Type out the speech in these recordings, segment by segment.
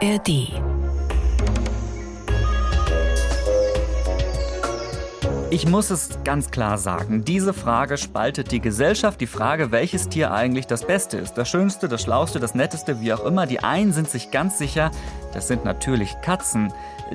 ARD. Ich muss es ganz klar sagen, diese Frage spaltet die Gesellschaft. Die Frage, welches Tier eigentlich das Beste ist. Das Schönste, das Schlauste, das Netteste, wie auch immer. Die einen sind sich ganz sicher, das sind natürlich Katzen.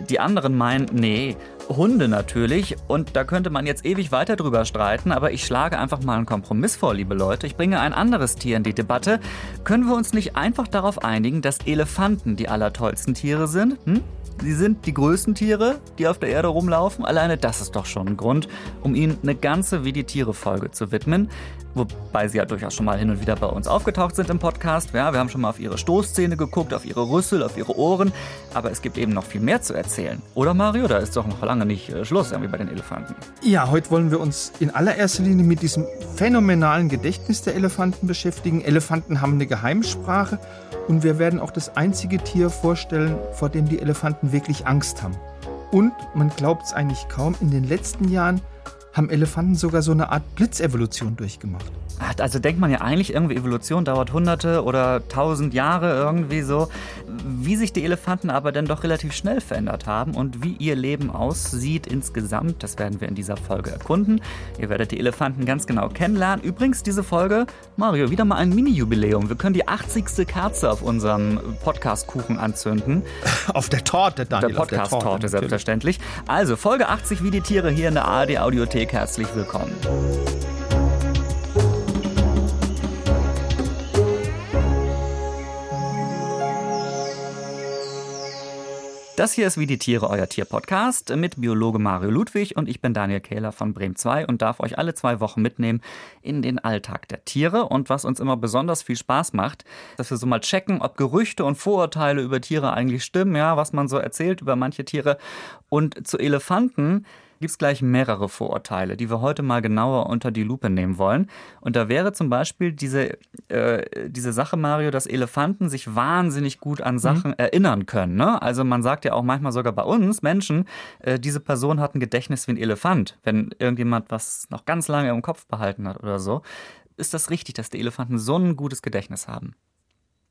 Die anderen meinen, nee, Hunde natürlich. Und da könnte man jetzt ewig weiter drüber streiten, aber ich schlage einfach mal einen Kompromiss vor, liebe Leute. Ich bringe ein anderes Tier in die Debatte. Können wir uns nicht einfach darauf einigen, dass Elefanten die allertollsten Tiere sind? Hm? Sie sind die größten Tiere, die auf der Erde rumlaufen. Alleine das ist doch schon ein Grund, um ihnen eine ganze Wie die Tiere-Folge zu widmen. Wobei sie ja durchaus schon mal hin und wieder bei uns aufgetaucht sind im Podcast. Ja, wir haben schon mal auf ihre Stoßzähne geguckt, auf ihre Rüssel, auf ihre Ohren. Aber es gibt eben noch viel mehr zu erzählen. Oder Mario, da ist doch noch lange nicht äh, Schluss irgendwie bei den Elefanten. Ja, heute wollen wir uns in allererster Linie mit diesem phänomenalen Gedächtnis der Elefanten beschäftigen. Elefanten haben eine Geheimsprache und wir werden auch das einzige Tier vorstellen, vor dem die Elefanten wirklich Angst haben. Und man glaubt es eigentlich kaum, in den letzten Jahren haben Elefanten sogar so eine Art Blitzevolution durchgemacht. Also denkt man ja eigentlich, irgendwie Evolution dauert hunderte oder tausend Jahre irgendwie so. Wie sich die Elefanten aber dann doch relativ schnell verändert haben und wie ihr Leben aussieht insgesamt, das werden wir in dieser Folge erkunden. Ihr werdet die Elefanten ganz genau kennenlernen. Übrigens, diese Folge, Mario, wieder mal ein Mini-Jubiläum. Wir können die 80. Kerze auf unserem Podcast-Kuchen anzünden. Auf der Torte, Daniel. Der Podcast-Torte, selbstverständlich. Also, Folge 80 wie die Tiere hier in der ARD-Audiothek. Herzlich willkommen. Das hier ist Wie die Tiere, euer Tier-Podcast mit Biologe Mario Ludwig und ich bin Daniel Kähler von Bremen 2 und darf euch alle zwei Wochen mitnehmen in den Alltag der Tiere. Und was uns immer besonders viel Spaß macht, dass wir so mal checken, ob Gerüchte und Vorurteile über Tiere eigentlich stimmen, ja, was man so erzählt über manche Tiere. Und zu Elefanten gibt es gleich mehrere Vorurteile, die wir heute mal genauer unter die Lupe nehmen wollen. Und da wäre zum Beispiel diese, äh, diese Sache, Mario, dass Elefanten sich wahnsinnig gut an Sachen mhm. erinnern können. Ne? Also man sagt ja auch manchmal sogar bei uns Menschen, äh, diese Person hat ein Gedächtnis wie ein Elefant, wenn irgendjemand was noch ganz lange im Kopf behalten hat oder so. Ist das richtig, dass die Elefanten so ein gutes Gedächtnis haben?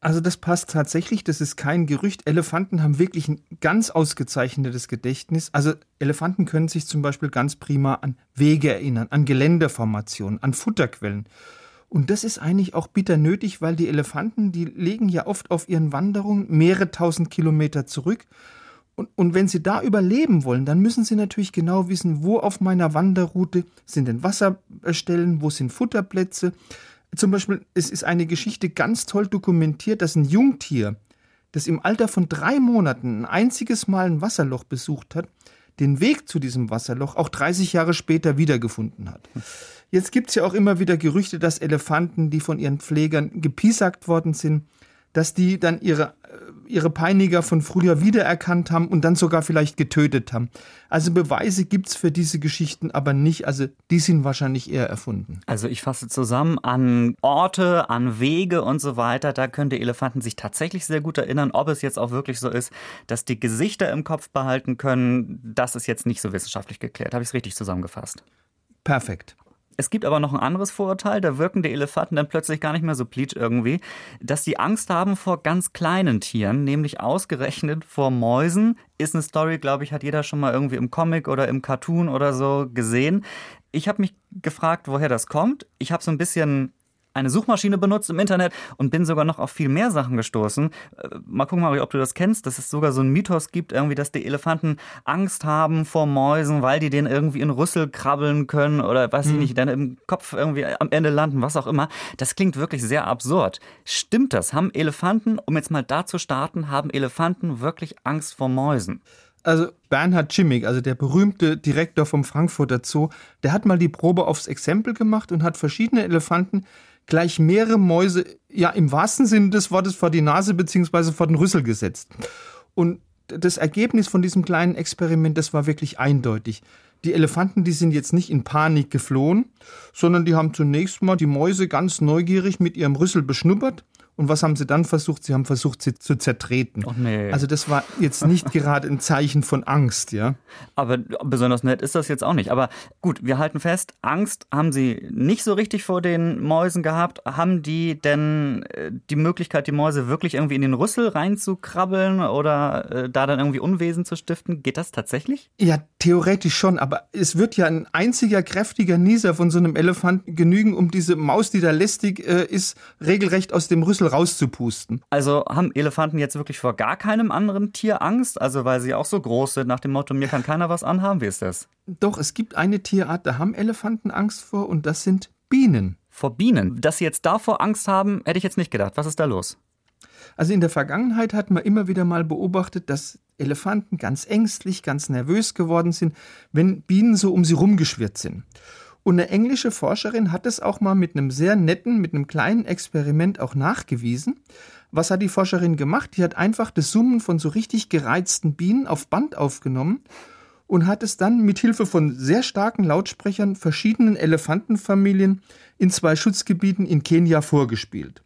Also das passt tatsächlich, das ist kein Gerücht. Elefanten haben wirklich ein ganz ausgezeichnetes Gedächtnis. Also Elefanten können sich zum Beispiel ganz prima an Wege erinnern, an Geländeformationen, an Futterquellen. Und das ist eigentlich auch bitter nötig, weil die Elefanten, die legen ja oft auf ihren Wanderungen mehrere tausend Kilometer zurück. Und, und wenn sie da überleben wollen, dann müssen sie natürlich genau wissen, wo auf meiner Wanderroute sind denn Wasserstellen, wo sind Futterplätze, zum Beispiel, es ist eine Geschichte ganz toll dokumentiert, dass ein Jungtier, das im Alter von drei Monaten ein einziges Mal ein Wasserloch besucht hat, den Weg zu diesem Wasserloch auch 30 Jahre später wiedergefunden hat. Jetzt gibt es ja auch immer wieder Gerüchte, dass Elefanten, die von ihren Pflegern gepiesackt worden sind, dass die dann ihre, ihre Peiniger von früher wiedererkannt haben und dann sogar vielleicht getötet haben. Also Beweise gibt es für diese Geschichten aber nicht. Also die sind wahrscheinlich eher erfunden. Also ich fasse zusammen an Orte, an Wege und so weiter. Da können die Elefanten sich tatsächlich sehr gut erinnern. Ob es jetzt auch wirklich so ist, dass die Gesichter im Kopf behalten können, das ist jetzt nicht so wissenschaftlich geklärt. Habe ich es richtig zusammengefasst? Perfekt. Es gibt aber noch ein anderes Vorurteil, da wirken die Elefanten dann plötzlich gar nicht mehr so pleatsch irgendwie, dass sie Angst haben vor ganz kleinen Tieren, nämlich ausgerechnet vor Mäusen. Ist eine Story, glaube ich, hat jeder schon mal irgendwie im Comic oder im Cartoon oder so gesehen. Ich habe mich gefragt, woher das kommt. Ich habe so ein bisschen eine Suchmaschine benutzt im Internet und bin sogar noch auf viel mehr Sachen gestoßen. Äh, mal gucken, Mario, ob du das kennst, dass es sogar so einen Mythos gibt, irgendwie, dass die Elefanten Angst haben vor Mäusen, weil die den irgendwie in Rüssel krabbeln können oder weiß hm. ich nicht, dann im Kopf irgendwie am Ende landen, was auch immer. Das klingt wirklich sehr absurd. Stimmt das? Haben Elefanten, um jetzt mal da zu starten, haben Elefanten wirklich Angst vor Mäusen? Also Bernhard Schimmig, also der berühmte Direktor vom Frankfurter Zoo, der hat mal die Probe aufs Exempel gemacht und hat verschiedene Elefanten gleich mehrere Mäuse, ja im wahrsten Sinne des Wortes, vor die Nase bzw. vor den Rüssel gesetzt. Und das Ergebnis von diesem kleinen Experiment, das war wirklich eindeutig. Die Elefanten, die sind jetzt nicht in Panik geflohen, sondern die haben zunächst mal die Mäuse ganz neugierig mit ihrem Rüssel beschnuppert Und was haben sie dann versucht? Sie haben versucht, sie zu zertreten. Oh nee. Also das war jetzt nicht gerade ein Zeichen von Angst, ja. Aber besonders nett ist das jetzt auch nicht. Aber gut, wir halten fest, Angst haben sie nicht so richtig vor den Mäusen gehabt. Haben die denn äh, die Möglichkeit, die Mäuse wirklich irgendwie in den Rüssel reinzukrabbeln oder äh, da dann irgendwie Unwesen zu stiften? Geht das tatsächlich? Ja, theoretisch schon. Aber es wird ja ein einziger kräftiger Nieser von so einem Elefanten genügen, um diese Maus, die da lästig äh, ist, regelrecht aus dem Rüssel rauszupusten. Also haben Elefanten jetzt wirklich vor gar keinem anderen Tier Angst? Also weil sie auch so groß sind, nach dem Motto, mir kann keiner was anhaben? Wie ist das? Doch, es gibt eine Tierart, da haben Elefanten Angst vor und das sind Bienen. Vor Bienen? Dass sie jetzt davor Angst haben, hätte ich jetzt nicht gedacht. Was ist da los? Also in der Vergangenheit hat man immer wieder mal beobachtet, dass Elefanten ganz ängstlich, ganz nervös geworden sind, wenn Bienen so um sie rumgeschwirrt sind. Und eine englische Forscherin hat es auch mal mit einem sehr netten, mit einem kleinen Experiment auch nachgewiesen. Was hat die Forscherin gemacht? Die hat einfach das Summen von so richtig gereizten Bienen auf Band aufgenommen und hat es dann mit Hilfe von sehr starken Lautsprechern verschiedenen Elefantenfamilien in zwei Schutzgebieten in Kenia vorgespielt.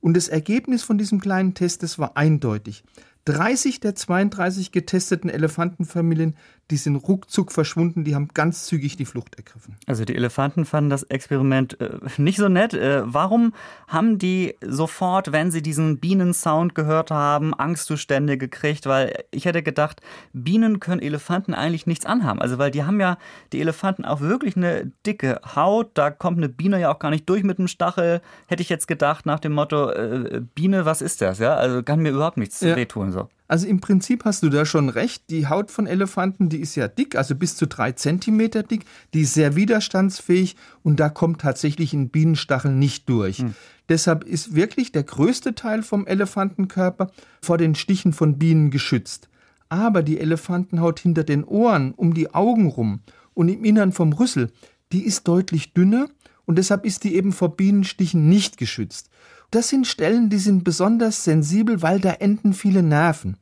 Und das Ergebnis von diesem kleinen Test, das war eindeutig. 30 der 32 getesteten Elefantenfamilien, die sind ruckzuck verschwunden, die haben ganz zügig die Flucht ergriffen. Also die Elefanten fanden das Experiment äh, nicht so nett. Äh, warum haben die sofort, wenn sie diesen Bienensound gehört haben, Angstzustände gekriegt? Weil ich hätte gedacht, Bienen können Elefanten eigentlich nichts anhaben. Also weil die haben ja, die Elefanten auch wirklich eine dicke Haut. Da kommt eine Biene ja auch gar nicht durch mit dem Stachel. Hätte ich jetzt gedacht nach dem Motto, äh, Biene, was ist das? Ja, also kann mir überhaupt nichts ja. wehtun. So. Also im Prinzip hast du da schon recht. Die Haut von Elefanten, die ist ja dick, also bis zu drei Zentimeter dick. Die ist sehr widerstandsfähig und da kommt tatsächlich ein Bienenstachel nicht durch. Hm. Deshalb ist wirklich der größte Teil vom Elefantenkörper vor den Stichen von Bienen geschützt. Aber die Elefantenhaut hinter den Ohren, um die Augen rum und im Innern vom Rüssel, die ist deutlich dünner und deshalb ist die eben vor Bienenstichen nicht geschützt. Das sind Stellen, die sind besonders sensibel, weil da enden viele Nerven.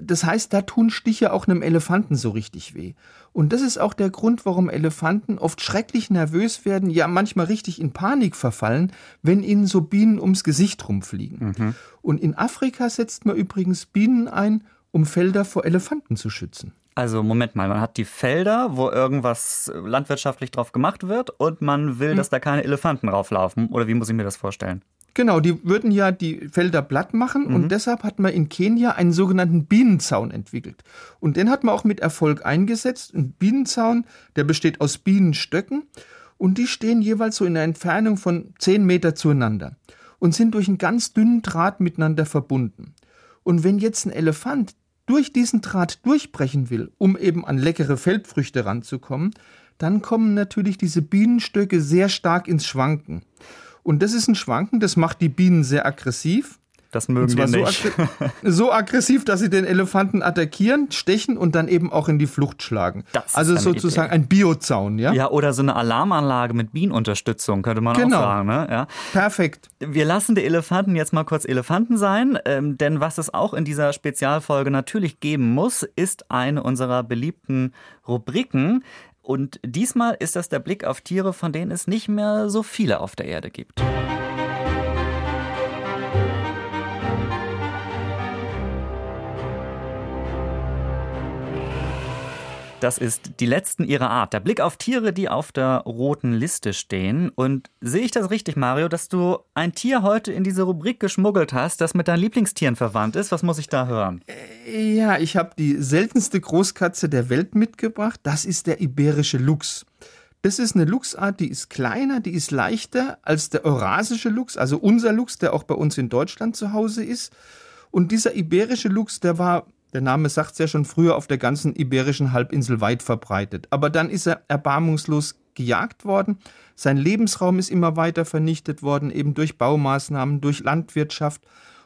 Das heißt, da tun Stiche auch einem Elefanten so richtig weh. Und das ist auch der Grund, warum Elefanten oft schrecklich nervös werden, ja manchmal richtig in Panik verfallen, wenn ihnen so Bienen ums Gesicht rumfliegen. Mhm. Und in Afrika setzt man übrigens Bienen ein, um Felder vor Elefanten zu schützen. Also Moment mal, man hat die Felder, wo irgendwas landwirtschaftlich drauf gemacht wird und man will, hm. dass da keine Elefanten rauflaufen. Oder wie muss ich mir das vorstellen? Genau, die würden ja die Felder platt machen mhm. und deshalb hat man in Kenia einen sogenannten Bienenzaun entwickelt. Und den hat man auch mit Erfolg eingesetzt. Ein Bienenzaun, der besteht aus Bienenstöcken und die stehen jeweils so in einer Entfernung von 10 Meter zueinander und sind durch einen ganz dünnen Draht miteinander verbunden. Und wenn jetzt ein Elefant durch diesen Draht durchbrechen will, um eben an leckere Feldfrüchte ranzukommen, dann kommen natürlich diese Bienenstöcke sehr stark ins Schwanken. Und das ist ein Schwanken, das macht die Bienen sehr aggressiv. Das mögen die nicht. So, aggr so, aggressiv, dass sie den Elefanten attackieren, stechen und dann eben auch in die Flucht schlagen. Das also sozusagen Idee. ein Biozaun, ja? Ja, oder so eine Alarmanlage mit Bienenunterstützung, könnte man genau. auch sagen. Ne? Ja. Perfekt. Wir lassen die Elefanten jetzt mal kurz Elefanten sein, ähm, denn was es auch in dieser Spezialfolge natürlich geben muss, ist eine unserer beliebten Rubriken. Und diesmal ist das der Blick auf Tiere, von denen es nicht mehr so viele auf der Erde gibt. Das ist die letzten ihrer Art. Der Blick auf Tiere, die auf der roten Liste stehen. Und sehe ich das richtig, Mario, dass du ein Tier heute in diese Rubrik geschmuggelt hast, das mit deinen Lieblingstieren verwandt ist? Was muss ich da hören? Äh, ja, ich habe die seltenste Großkatze der Welt mitgebracht. Das ist der iberische Luchs. Das ist eine Luchsart, die ist kleiner, die ist leichter als der eurasische Luchs, also unser Luchs, der auch bei uns in Deutschland zu Hause ist. Und dieser iberische Luchs, der war der Name sagt es ja schon früher auf der ganzen iberischen Halbinsel weit verbreitet. Aber dann ist er erbarmungslos gejagt worden. Sein Lebensraum ist immer weiter vernichtet worden, eben durch Baumaßnahmen, durch Landwirtschaft.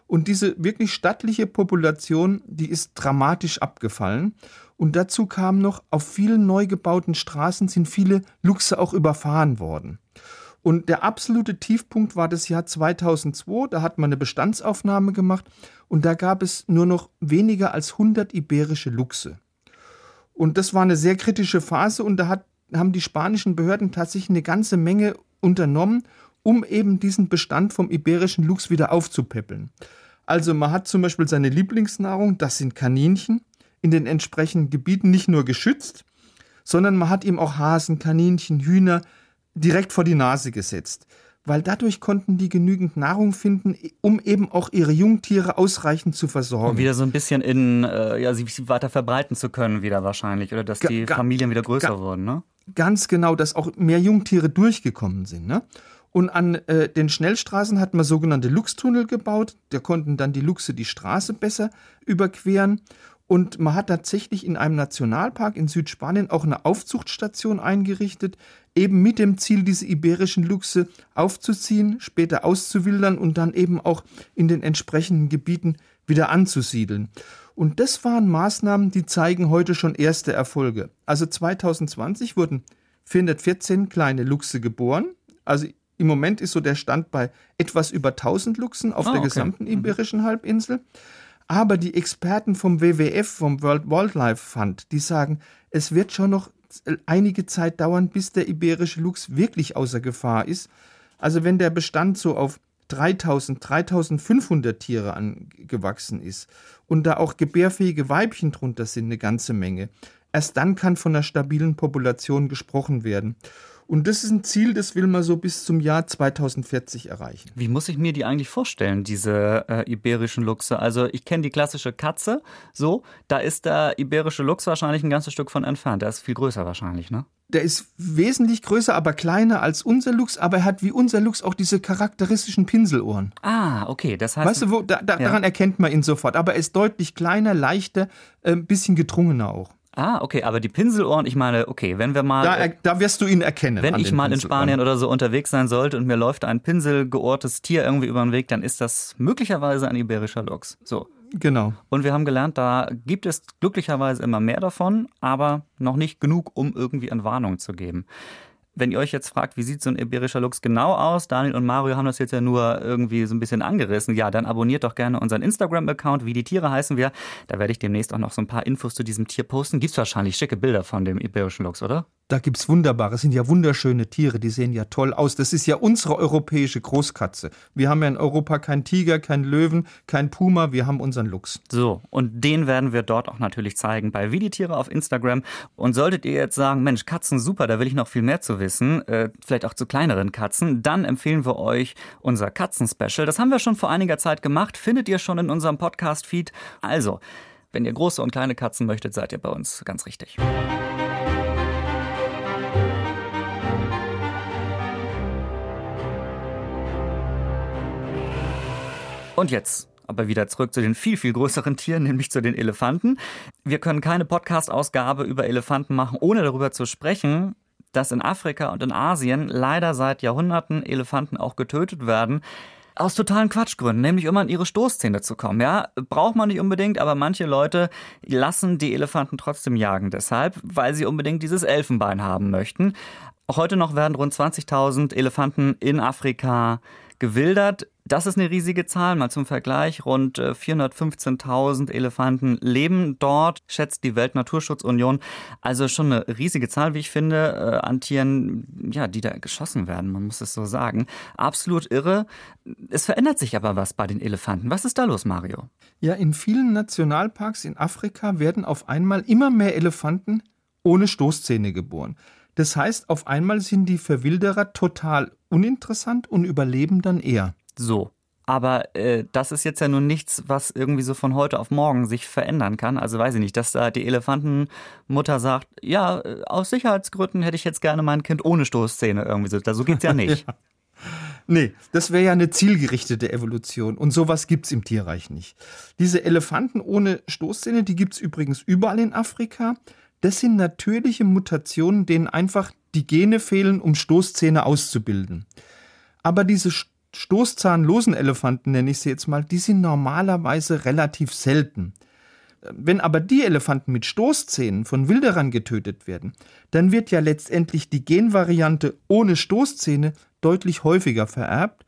Und diese wirklich stattliche Population, die ist dramatisch abgefallen. Und dazu kam noch, auf vielen neu gebauten Straßen sind viele Luchse auch überfahren worden. Und der absolute Tiefpunkt war das Jahr 2002. Da hat man eine Bestandsaufnahme gemacht und da gab es nur noch weniger als 100 iberische Luchse. Und das war eine sehr kritische Phase und da hat, haben die spanischen Behörden tatsächlich eine ganze Menge unternommen, um eben diesen Bestand vom iberischen Luchs wieder aufzupäppeln. Also man hat zum Beispiel seine Lieblingsnahrung, das sind Kaninchen, in den entsprechenden Gebieten nicht nur geschützt, sondern man hat ihm auch Hasen, Kaninchen, Hühner direkt vor die Nase gesetzt. Weil dadurch konnten die genügend Nahrung finden, um eben auch ihre Jungtiere ausreichend zu versorgen. Und wieder so ein bisschen in, äh, ja, sie weiter verbreiten zu können, wieder wahrscheinlich. Oder dass die ga, Familien wieder größer ga, wurden, ne? Ganz genau, dass auch mehr Jungtiere durchgekommen sind, ne? Und an äh, den Schnellstraßen hat man sogenannte Luchstunnel gebaut. Da konnten dann die Luchse die Straße besser überqueren. Und man hat tatsächlich in einem Nationalpark in Südspanien auch eine Aufzuchtstation eingerichtet, eben mit dem Ziel, diese iberischen Luchse aufzuziehen, später auszuwildern und dann eben auch in den entsprechenden Gebieten wieder anzusiedeln. Und das waren Maßnahmen, die zeigen heute schon erste Erfolge. Also 2020 wurden 414 kleine Luchse geboren. Also im Moment ist so der Stand bei etwas über 1000 Luchsen auf oh, der okay. gesamten mhm. Iberischen Halbinsel. Aber die Experten vom WWF, vom World Wildlife Fund, die sagen, es wird schon noch einige Zeit dauern, bis der iberische Luchs wirklich außer Gefahr ist. Also wenn der Bestand so auf 3000, 3500 Tiere angewachsen ist und da auch gebärfähige Weibchen drunter sind, eine ganze Menge, erst dann kann von einer stabilen Population gesprochen werden. Und das ist ein Ziel, das will man so bis zum Jahr 2040 erreichen. Wie muss ich mir die eigentlich vorstellen, diese äh, iberischen Luchse? Also ich kenne die klassische Katze, so, da ist der iberische Luchs wahrscheinlich ein ganzes Stück von entfernt. Der ist viel größer wahrscheinlich, ne? Der ist wesentlich größer, aber kleiner als unser Luchs, aber er hat wie unser Luchs auch diese charakteristischen Pinselohren. Ah, okay, das heißt. Weißt du, wo, da, da, ja. daran erkennt man ihn sofort. Aber er ist deutlich kleiner, leichter, ein äh, bisschen gedrungener auch. Ah, okay, aber die Pinselohren, ich meine, okay, wenn wir mal. Da, da wirst du ihn erkennen. Wenn ich mal in Spanien oder so unterwegs sein sollte und mir läuft ein pinselgeohrtes Tier irgendwie über den Weg, dann ist das möglicherweise ein iberischer Luchs. So. Genau. Und wir haben gelernt, da gibt es glücklicherweise immer mehr davon, aber noch nicht genug, um irgendwie Entwarnung zu geben. Wenn ihr euch jetzt fragt, wie sieht so ein iberischer Luchs genau aus, Daniel und Mario haben das jetzt ja nur irgendwie so ein bisschen angerissen. Ja, dann abonniert doch gerne unseren Instagram-Account, wie die Tiere heißen wir. Da werde ich demnächst auch noch so ein paar Infos zu diesem Tier posten. Gibt es wahrscheinlich schicke Bilder von dem iberischen Luchs, oder? Da gibt es wunderbare, sind ja wunderschöne Tiere, die sehen ja toll aus. Das ist ja unsere europäische Großkatze. Wir haben ja in Europa keinen Tiger, keinen Löwen, keinen Puma, wir haben unseren Luchs. So, und den werden wir dort auch natürlich zeigen bei Wie die Tiere auf Instagram. Und solltet ihr jetzt sagen, Mensch, Katzen super, da will ich noch viel mehr zu wissen, äh, vielleicht auch zu kleineren Katzen, dann empfehlen wir euch unser Katzen-Special. Das haben wir schon vor einiger Zeit gemacht, findet ihr schon in unserem Podcast-Feed. Also, wenn ihr große und kleine Katzen möchtet, seid ihr bei uns ganz richtig. Und jetzt aber wieder zurück zu den viel, viel größeren Tieren, nämlich zu den Elefanten. Wir können keine Podcast-Ausgabe über Elefanten machen, ohne darüber zu sprechen, dass in Afrika und in Asien leider seit Jahrhunderten Elefanten auch getötet werden. Aus totalen Quatschgründen, nämlich um an ihre Stoßzähne zu kommen. Ja, braucht man nicht unbedingt, aber manche Leute lassen die Elefanten trotzdem jagen deshalb, weil sie unbedingt dieses Elfenbein haben möchten. Auch heute noch werden rund 20.000 Elefanten in Afrika gewildert. Das ist eine riesige Zahl. Mal zum Vergleich, rund 415.000 äh, Elefanten leben dort, schätzt die Weltnaturschutzunion. Also schon eine riesige Zahl, wie ich finde, äh, an Tieren, ja, die da geschossen werden, man muss es so sagen. Absolut irre. Es verändert sich aber was bei den Elefanten. Was ist da los, Mario? Ja, in vielen Nationalparks in Afrika werden auf einmal immer mehr Elefanten ohne Stoßzähne geboren. Das heißt, auf einmal sind die Verwilderer total uninteressant und überleben dann eher. So. Aber äh, das ist jetzt ja nun nichts, was irgendwie so von heute auf morgen sich verändern kann. Also weiß ich nicht, dass da die Elefantenmutter sagt, ja, äh, aus Sicherheitsgründen hätte ich jetzt gerne mein Kind ohne Stoßzähne irgendwie so. So geht's ja nicht. ja. Nee, das wäre ja eine zielgerichtete Evolution und sowas gibt's im Tierreich nicht. Diese Elefanten ohne Stoßzähne, die gibt's übrigens überall in Afrika. Das sind natürliche Mutationen, denen einfach die Gene fehlen, um Stoßzähne auszubilden. Aber diese stoßzahnlosen Elefanten, nenne ich sie jetzt mal, die sind normalerweise relativ selten. Wenn aber die Elefanten mit Stoßzähnen von Wilderern getötet werden, dann wird ja letztendlich die Genvariante ohne Stoßzähne deutlich häufiger vererbt,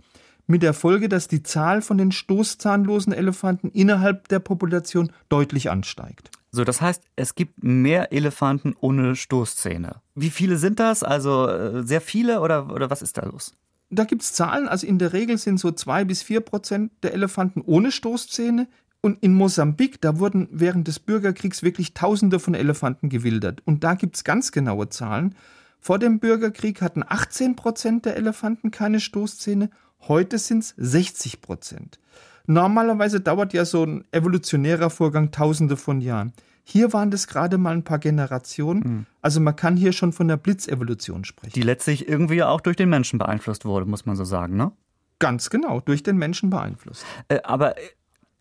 mit der Folge, dass die Zahl von den stoßzahnlosen Elefanten innerhalb der Population deutlich ansteigt. So, das heißt, es gibt mehr Elefanten ohne Stoßzähne. Wie viele sind das? Also äh, sehr viele oder, oder was ist da los? Da gibt es Zahlen, also in der Regel sind so zwei bis vier Prozent der Elefanten ohne Stoßzähne. Und in Mosambik, da wurden während des Bürgerkriegs wirklich Tausende von Elefanten gewildert. Und da gibt es ganz genaue Zahlen. Vor dem Bürgerkrieg hatten 18 Prozent der Elefanten keine Stoßzähne, heute sind es 60 Prozent. Normalerweise dauert ja so ein evolutionärer Vorgang Tausende von Jahren. Hier waren das gerade mal ein paar Generationen. Mhm. Also man kann hier schon von der Blitzevolution sprechen. Die letztlich irgendwie auch durch den Menschen beeinflusst wurde, muss man so sagen, ne? Ganz genau, durch den Menschen beeinflusst. Äh, aber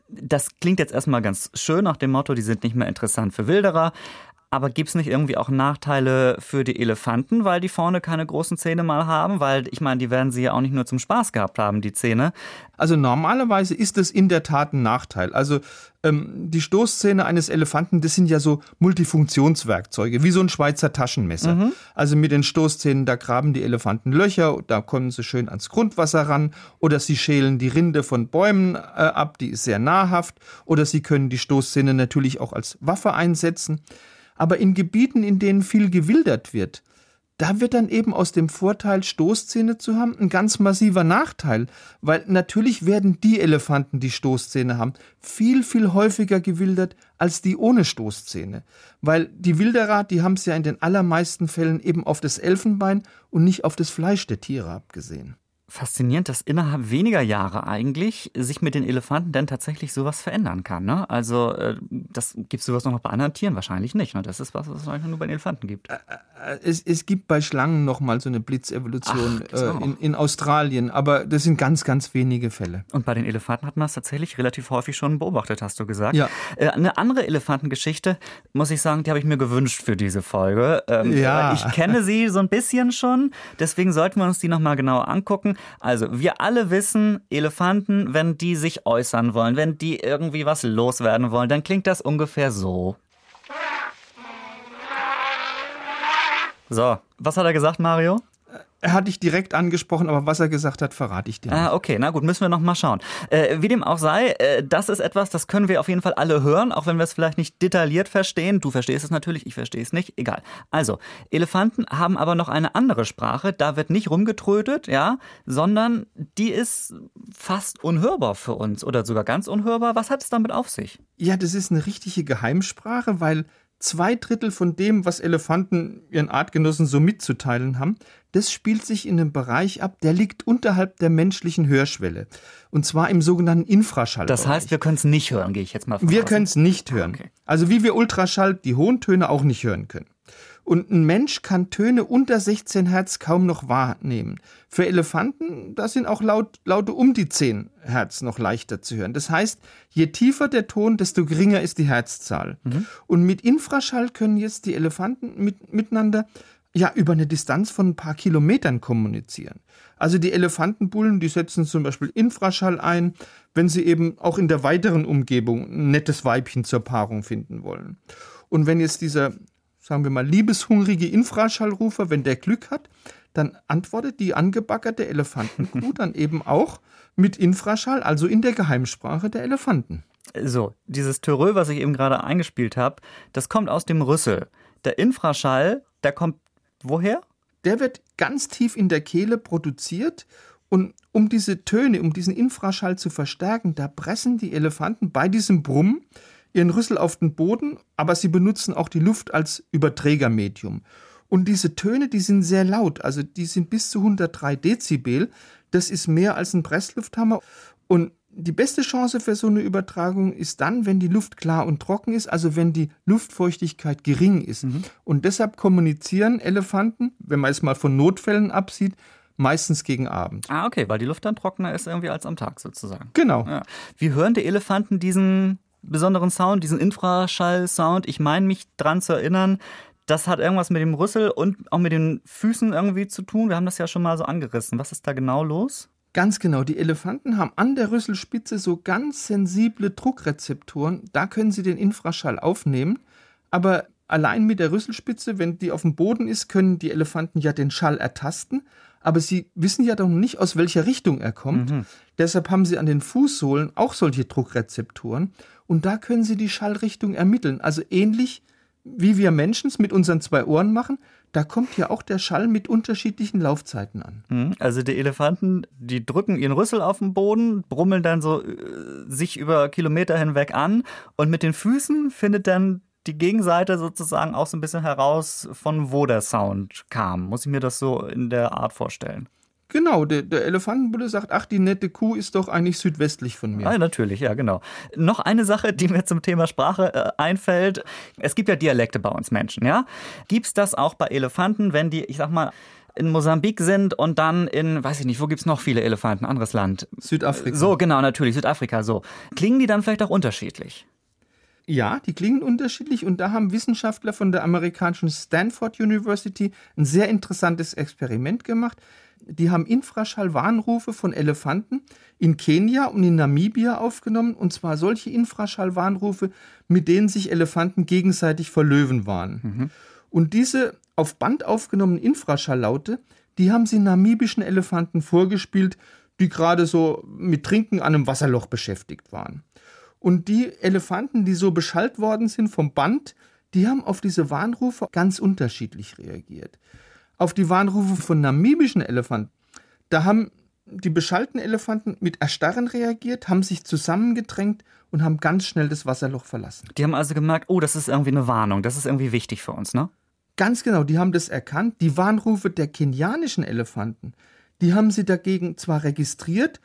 das klingt jetzt erstmal ganz schön nach dem Motto, die sind nicht mehr interessant für Wilderer. Aber gibt es nicht irgendwie auch Nachteile für die Elefanten, weil die vorne keine großen Zähne mal haben? Weil ich meine, die werden sie ja auch nicht nur zum Spaß gehabt haben, die Zähne. Also normalerweise ist es in der Tat ein Nachteil. Also ähm, die Stoßzähne eines Elefanten, das sind ja so Multifunktionswerkzeuge, wie so ein Schweizer Taschenmesser. Mhm. Also mit den Stoßzähnen, da graben die Elefanten Löcher, da kommen sie schön ans Grundwasser ran oder sie schälen die Rinde von Bäumen äh, ab, die ist sehr nahrhaft oder sie können die Stoßzähne natürlich auch als Waffe einsetzen. Aber in Gebieten, in denen viel gewildert wird, da wird dann eben aus dem Vorteil, Stoßzähne zu haben, ein ganz massiver Nachteil. Weil natürlich werden die Elefanten, die Stoßzähne haben, viel, viel häufiger gewildert als die ohne Stoßzähne. Weil die Wilderer, die haben es ja in den allermeisten Fällen eben auf das Elfenbein und nicht auf das Fleisch der Tiere abgesehen faszinierend, dass innerhalb weniger Jahre eigentlich sich mit den Elefanten dann tatsächlich sowas verändern kann. Ne? Also äh, das gibt es sowas noch bei anderen Tieren wahrscheinlich nicht. Ne? Das ist was, was es eigentlich nur bei den Elefanten gibt. Es, es gibt bei Schlangen noch mal so eine Blitzevolution Ach, äh, in, in, Australien, aber das sind ganz, ganz wenige Fälle. Und bei den Elefanten hat man es tatsächlich relativ häufig schon beobachtet, hast du gesagt. Ja. Äh, eine andere Elefantengeschichte, muss ich sagen, die habe ich mir gewünscht für diese Folge. Ähm, ja. Ich kenne sie so ein bisschen schon, deswegen sollten wir uns die noch mal genauer angucken. Also, wir alle wissen, Elefanten, wenn die sich äußern wollen, wenn die irgendwie was loswerden wollen, dann klingt das ungefähr so. So, was hat er gesagt, Mario? Er hat dich direkt angesprochen, aber was er gesagt hat, verrate ich dir. Ah, okay, na gut, müssen wir noch mal schauen. Äh, wie dem auch sei, äh, das ist etwas, das können wir auf jeden Fall alle hören, auch wenn wir es vielleicht nicht detailliert verstehen. Du verstehst es natürlich, ich verstehe es nicht, egal. Also, Elefanten haben aber noch eine andere Sprache, da wird nicht rumgetrötet, ja, sondern die ist fast unhörbar für uns oder sogar ganz unhörbar. Was hat es damit auf sich? Ja, das ist eine richtige Geheimsprache, weil zwei Drittel von dem, was Elefanten ihren Artgenossen so mitzuteilen haben, das spielt sich in einem Bereich ab, der liegt unterhalb der menschlichen Hörschwelle. Und zwar im sogenannten Infraschall. Das heißt, wir können es nicht hören, gehe ich jetzt mal von Wir können es nicht hören. Okay. Also wie wir Ultraschall, die hohen Töne auch nicht hören können. Und ein Mensch kann Töne unter 16 Hertz kaum noch wahrnehmen. Für Elefanten, da sind auch Laut, Laute um die 10 Hertz noch leichter zu hören. Das heißt, je tiefer der Ton, desto geringer ist die Herzzahl. Mhm. Und mit Infraschall können jetzt die Elefanten mit, miteinander ja über eine Distanz von ein paar Kilometern kommunizieren. Also die Elefantenbullen, die setzen zum Beispiel Infraschall ein, wenn sie eben auch in der weiteren Umgebung ein nettes Weibchen zur Paarung finden wollen. Und wenn jetzt dieser sagen wir mal, liebeshungrige Infraschallrufer, wenn der Glück hat, dann antwortet die angebaggerte Elefantenkuh dann eben auch mit Infraschall, also in der Geheimsprache der Elefanten. So, dieses Törö, was ich eben gerade eingespielt habe, das kommt aus dem Rüssel. Der Infraschall, der kommt woher? Der wird ganz tief in der Kehle produziert und um diese Töne, um diesen Infraschall zu verstärken, da pressen die Elefanten bei diesem Brummen ihren Rüssel auf den Boden, aber sie benutzen auch die Luft als Überträgermedium. Und diese Töne, die sind sehr laut, also die sind bis zu 103 Dezibel. Das ist mehr als ein Presslufthammer. Und die beste Chance für so eine Übertragung ist dann, wenn die Luft klar und trocken ist, also wenn die Luftfeuchtigkeit gering ist. Mhm. Und deshalb kommunizieren Elefanten, wenn man es mal von Notfällen absieht, meistens gegen Abend. Ah, okay, weil die Luft dann trockener ist irgendwie als am Tag sozusagen. Genau. Ja. Wie hören die Elefanten diesen besonderen Sound, diesen Infraschall-Sound. Ich meine mich dran zu erinnern, das hat irgendwas mit dem Rüssel und auch mit den Füßen irgendwie zu tun. Wir haben das ja schon mal so angerissen. Was ist da genau los? Ganz genau. Die Elefanten haben an der Rüsselspitze so ganz sensible Druckrezeptoren. Da können sie den Infraschall aufnehmen. Aber allein mit der Rüsselspitze, wenn die auf dem Boden ist, können die Elefanten ja den Schall ertasten aber sie wissen ja doch nicht, aus welcher Richtung er kommt. Mhm. Deshalb haben sie an den Fußsohlen auch solche Druckrezeptoren und da können sie die Schallrichtung ermitteln. Also ähnlich wie wir Menschen es mit unseren zwei Ohren machen, da kommt ja auch der Schall mit unterschiedlichen Laufzeiten an. Hm, also die Elefanten, die drücken ihren Rüssel auf den Boden, brummeln dann so äh, sich über Kilometer hinweg an und mit den Füßen findet dann die Gegenseite sozusagen auch so ein bisschen heraus, von wo der Sound kam. Muss ich mir das so in der Art vorstellen? Genau, der, der Elefantenbulle sagt, ach, die nette Kuh ist doch eigentlich südwestlich von mir. Ah, natürlich, ja, genau. Noch eine Sache, die mir zum Thema Sprache äh, einfällt. Es gibt ja Dialekte bei uns Menschen, ja? Gibt es das auch bei Elefanten, wenn die, ich sag mal, in Mosambik sind und dann in, weiß ich nicht, wo gibt es noch viele Elefanten, anderes Land? Südafrika. So, genau, natürlich, Südafrika, so. Klingen die dann vielleicht auch unterschiedlich? Ja, die klingen unterschiedlich und da haben Wissenschaftler von der amerikanischen Stanford University ein sehr interessantes Experiment gemacht die haben Infraschallwarnrufe von Elefanten in Kenia und in Namibia aufgenommen, und zwar solche Infraschallwarnrufe, mit denen sich Elefanten gegenseitig vor Löwen warnen. Mhm. Und diese auf Band aufgenommenen Infraschalllaute, die haben sie namibischen Elefanten vorgespielt, die gerade so mit Trinken an einem Wasserloch beschäftigt waren. Und die Elefanten, die so beschallt worden sind vom Band, die haben auf diese Warnrufe ganz unterschiedlich reagiert auf die Warnrufe von namibischen Elefanten. Da haben die beschallten Elefanten mit Erstarren reagiert, haben sich zusammengedrängt und haben ganz schnell das Wasserloch verlassen. Die haben also gemerkt, oh, das ist irgendwie eine Warnung, das ist irgendwie wichtig für uns, ne? Ganz genau, die haben das erkannt. Die Warnrufe der kenianischen Elefanten, die haben sie dagegen zwar registriert,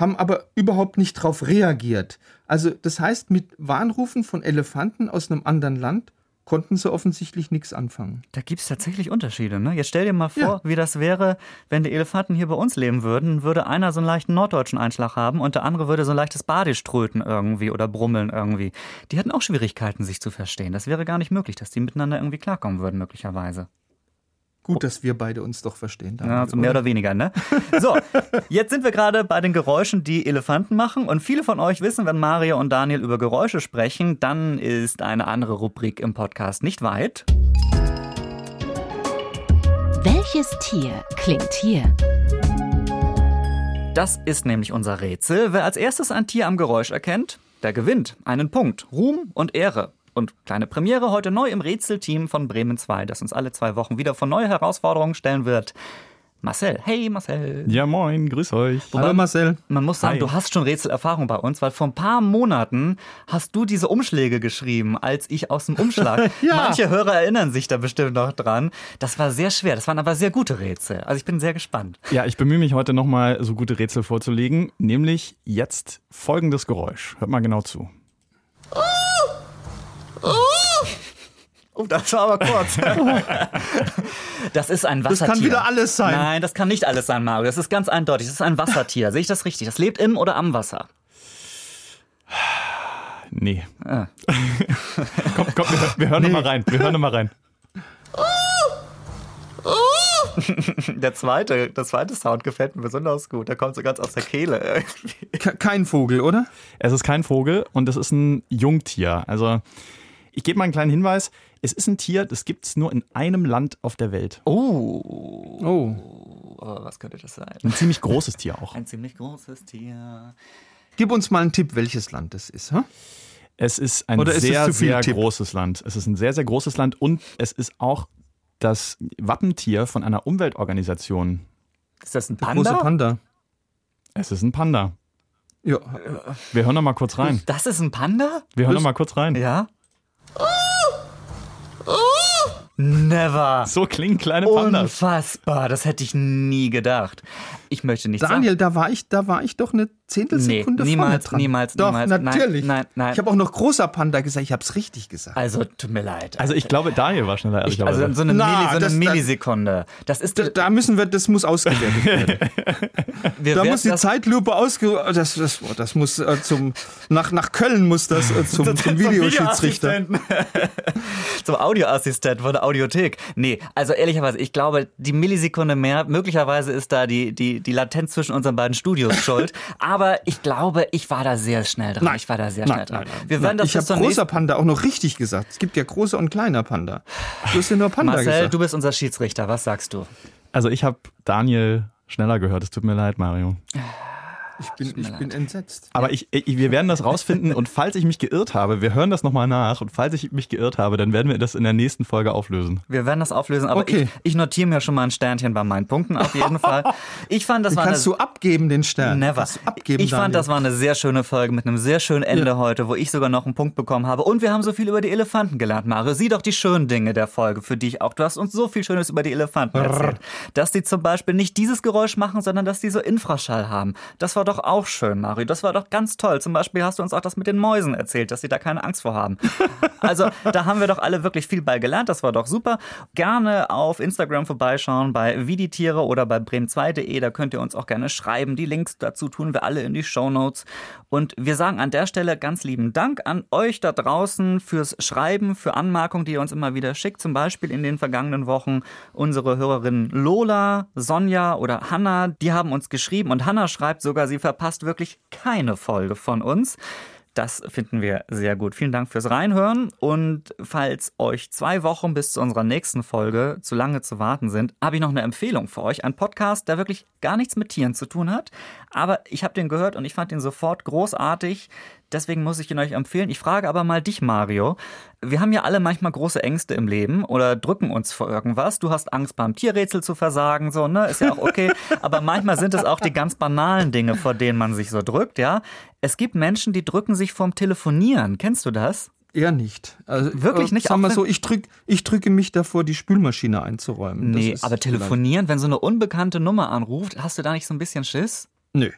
haben aber überhaupt nicht darauf reagiert. Also das heißt, mit Warnrufen von Elefanten aus einem anderen Land konnten sie offensichtlich nichts anfangen. Da gibt es tatsächlich Unterschiede. Ne? Jetzt stell dir mal vor, ja. wie das wäre, wenn die Elefanten hier bei uns leben würden. Würde einer so einen leichten norddeutschen Einschlag haben und der andere würde so ein leichtes Badisch tröten irgendwie oder brummeln irgendwie. Die hätten auch Schwierigkeiten, sich zu verstehen. Das wäre gar nicht möglich, dass die miteinander irgendwie klarkommen würden, möglicherweise. Gut, dass wir beide uns doch verstehen. Daniel, ja, also mehr oder? oder weniger, ne? So, jetzt sind wir gerade bei den Geräuschen, die Elefanten machen. Und viele von euch wissen, wenn Mario und Daniel über Geräusche sprechen, dann ist eine andere Rubrik im Podcast nicht weit. Welches Tier klingt hier? Das ist nämlich unser Rätsel. Wer als erstes ein Tier am Geräusch erkennt, der gewinnt einen Punkt, Ruhm und Ehre. Und kleine Premiere heute neu im Rätselteam von Bremen 2, das uns alle zwei Wochen wieder vor neue Herausforderungen stellen wird. Marcel, hey Marcel. Ja, moin, grüß euch. Wobei, Hallo Marcel. Man muss sagen, Hi. du hast schon Rätselerfahrung bei uns, weil vor ein paar Monaten hast du diese Umschläge geschrieben, als ich aus dem Umschlag. ja. Manche Hörer erinnern sich da bestimmt noch dran. Das war sehr schwer, das waren aber sehr gute Rätsel. Also ich bin sehr gespannt. Ja, ich bemühe mich heute nochmal so gute Rätsel vorzulegen, nämlich jetzt folgendes Geräusch. Hört mal genau zu. Oh, das war aber kurz. das ist ein Wassertier. Das kann wieder alles sein. Nein, das kann nicht alles sein, Mario. Das ist ganz eindeutig. Das ist ein Wassertier. Sehe ich das richtig? Das lebt im oder am Wasser? Nee. Ah. komm, komm, wir, wir hören nee. nochmal rein. Wir hören nochmal rein. der zweite, das zweite Sound gefällt mir besonders gut. Der kommt so ganz aus der Kehle. kein Vogel, oder? Es ist kein Vogel und es ist ein Jungtier. Also ich gebe mal einen kleinen Hinweis. Es ist ein Tier, das gibt es nur in einem Land auf der Welt. Oh. Oh. oh. Was könnte das sein? Ein ziemlich großes Tier auch. Ein ziemlich großes Tier. Gib uns mal einen Tipp, welches Land es ist. Huh? Es ist ein ist sehr, sehr Tipp? großes Land. Es ist ein sehr, sehr großes Land und es ist auch das Wappentier von einer Umweltorganisation. Ist das ein Panda? Der große Panda. Es ist ein Panda. Ja. Wir hören noch mal kurz rein. Das ist ein Panda? Wir hören noch mal kurz rein. Ja. Never. So klingen kleine Pandas. Unfassbar, das hätte ich nie gedacht. Ich möchte nicht Daniel, sagen. da war ich, da war ich doch eine Zehntelsekunde nee, niemals, vorne dran. Niemals, doch, niemals. natürlich. Nein, nein. Ich habe auch noch großer Panda gesagt, ich habe es richtig gesagt. Also, tut mir leid. Also, ich glaube, Daniel war schneller, ich, Also, so eine, Na, Milli, so eine das, Millisekunde. Das ist da, da, müssen wir, das muss ausgewertet werden. da muss die Zeitlupe ausgewertet das, das, das muss äh, zum, nach, nach Köln muss das äh, zum, zum Videoschiedsrichter. zum Audioassistent von der Audiothek. Nee, also ehrlicherweise, ich glaube, die Millisekunde mehr, möglicherweise ist da die, die, die Latenz zwischen unseren beiden Studios schuld. Aber ich glaube, ich war da sehr schnell dran. Nein. Ich war da sehr nein, schnell dran. Nein, Wir werden das ich habe großer Panda auch noch richtig gesagt. Es gibt ja großer und kleiner Panda. Du hast ja nur Panda Marcel, gesagt. du bist unser Schiedsrichter. Was sagst du? Also ich habe Daniel schneller gehört. Es tut mir leid, Mario. Ich bin, ich bin entsetzt. Aber ich, ich, wir werden das rausfinden und falls ich mich geirrt habe, wir hören das nochmal nach und falls ich mich geirrt habe, dann werden wir das in der nächsten Folge auflösen. Wir werden das auflösen, aber okay. ich, ich notiere mir schon mal ein Sternchen bei meinen Punkten auf jeden Fall. Ich fand, das war kannst eine, du abgeben, den Stern. Never. Abgeben, ich fand, das war eine sehr schöne Folge mit einem sehr schönen Ende ja. heute, wo ich sogar noch einen Punkt bekommen habe. Und wir haben so viel über die Elefanten gelernt, Mario. Sieh doch die schönen Dinge der Folge für dich auch. Du hast uns so viel Schönes über die Elefanten erzählt. Dass die zum Beispiel nicht dieses Geräusch machen, sondern dass die so Infraschall haben. Das war doch auch schön, Mario. Das war doch ganz toll. Zum Beispiel hast du uns auch das mit den Mäusen erzählt, dass sie da keine Angst vor haben. Also da haben wir doch alle wirklich viel bei gelernt. Das war doch super. Gerne auf Instagram vorbeischauen bei Wie die Tiere oder bei bremen2.de. Da könnt ihr uns auch gerne schreiben. Die Links dazu tun wir alle in die Show Notes. Und wir sagen an der Stelle ganz lieben Dank an euch da draußen fürs Schreiben, für Anmerkungen, die ihr uns immer wieder schickt. Zum Beispiel in den vergangenen Wochen unsere Hörerinnen Lola, Sonja oder Hanna, die haben uns geschrieben und Hanna schreibt sogar, sie verpasst wirklich keine Folge von uns. Das finden wir sehr gut. Vielen Dank fürs Reinhören. Und falls euch zwei Wochen bis zu unserer nächsten Folge zu lange zu warten sind, habe ich noch eine Empfehlung für euch. Ein Podcast, der wirklich gar nichts mit Tieren zu tun hat. Aber ich habe den gehört und ich fand ihn sofort großartig. Deswegen muss ich ihn euch empfehlen. Ich frage aber mal dich, Mario. Wir haben ja alle manchmal große Ängste im Leben oder drücken uns vor irgendwas. Du hast Angst beim Tierrätsel zu versagen, so, ne? Ist ja auch okay. aber manchmal sind es auch die ganz banalen Dinge, vor denen man sich so drückt, ja? Es gibt Menschen, die drücken sich vorm Telefonieren. Kennst du das? Eher nicht. Also, Wirklich nicht? Sagen wir so, ich, drück, ich drücke mich davor, die Spülmaschine einzuräumen. Nee, aber telefonieren, wenn so eine unbekannte Nummer anruft, hast du da nicht so ein bisschen Schiss? Nö.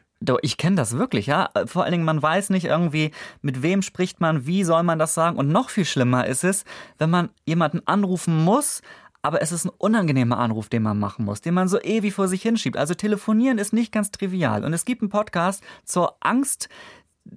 Ich kenne das wirklich, ja. Vor allen Dingen, man weiß nicht irgendwie, mit wem spricht man, wie soll man das sagen. Und noch viel schlimmer ist es, wenn man jemanden anrufen muss, aber es ist ein unangenehmer Anruf, den man machen muss, den man so ewig vor sich hinschiebt. Also telefonieren ist nicht ganz trivial. Und es gibt einen Podcast zur Angst,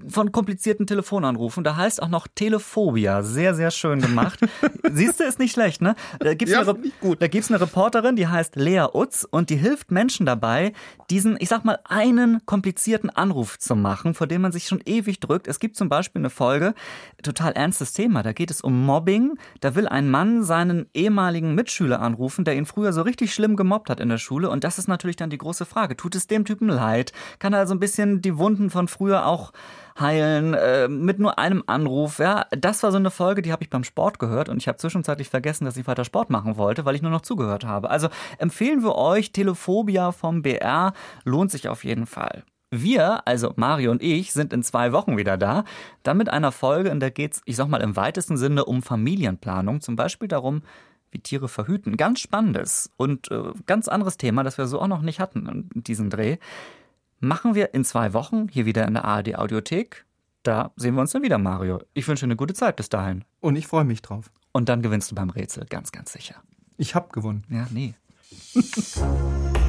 von komplizierten Telefonanrufen. Da heißt auch noch Telephobia. Sehr, sehr schön gemacht. Siehst du, ist nicht schlecht, ne? Da gibt's ja, eine, gut. Da gibt's eine Reporterin, die heißt Lea Utz und die hilft Menschen dabei, diesen, ich sag mal, einen komplizierten Anruf zu machen, vor dem man sich schon ewig drückt. Es gibt zum Beispiel eine Folge, total ernstes Thema. Da geht es um Mobbing. Da will ein Mann seinen ehemaligen Mitschüler anrufen, der ihn früher so richtig schlimm gemobbt hat in der Schule. Und das ist natürlich dann die große Frage. Tut es dem Typen leid? Kann er also ein bisschen die Wunden von früher auch heilen äh, mit nur einem Anruf. Ja, das war so eine Folge, die habe ich beim Sport gehört und ich habe zwischenzeitlich vergessen, dass ich weiter Sport machen wollte, weil ich nur noch zugehört habe. Also empfehlen wir euch Telephobia vom BR, lohnt sich auf jeden Fall. Wir, also Mario und ich, sind in zwei Wochen wieder da. Dann mit einer Folge, in der es, ich sag mal, im weitesten Sinne um Familienplanung. Zum Beispiel darum, wie Tiere verhüten. Ganz spannendes und äh, ganz anderes Thema, das wir so auch noch nicht hatten in diesem Dreh machen wir in zwei Wochen hier wieder in der ARD Audiothek. Da sehen wir uns dann wieder, Mario. Ich wünsche eine gute Zeit bis dahin. Und ich freue mich drauf. Und dann gewinnst du beim Rätsel, ganz, ganz sicher. Ich hab gewonnen. Ja, nee.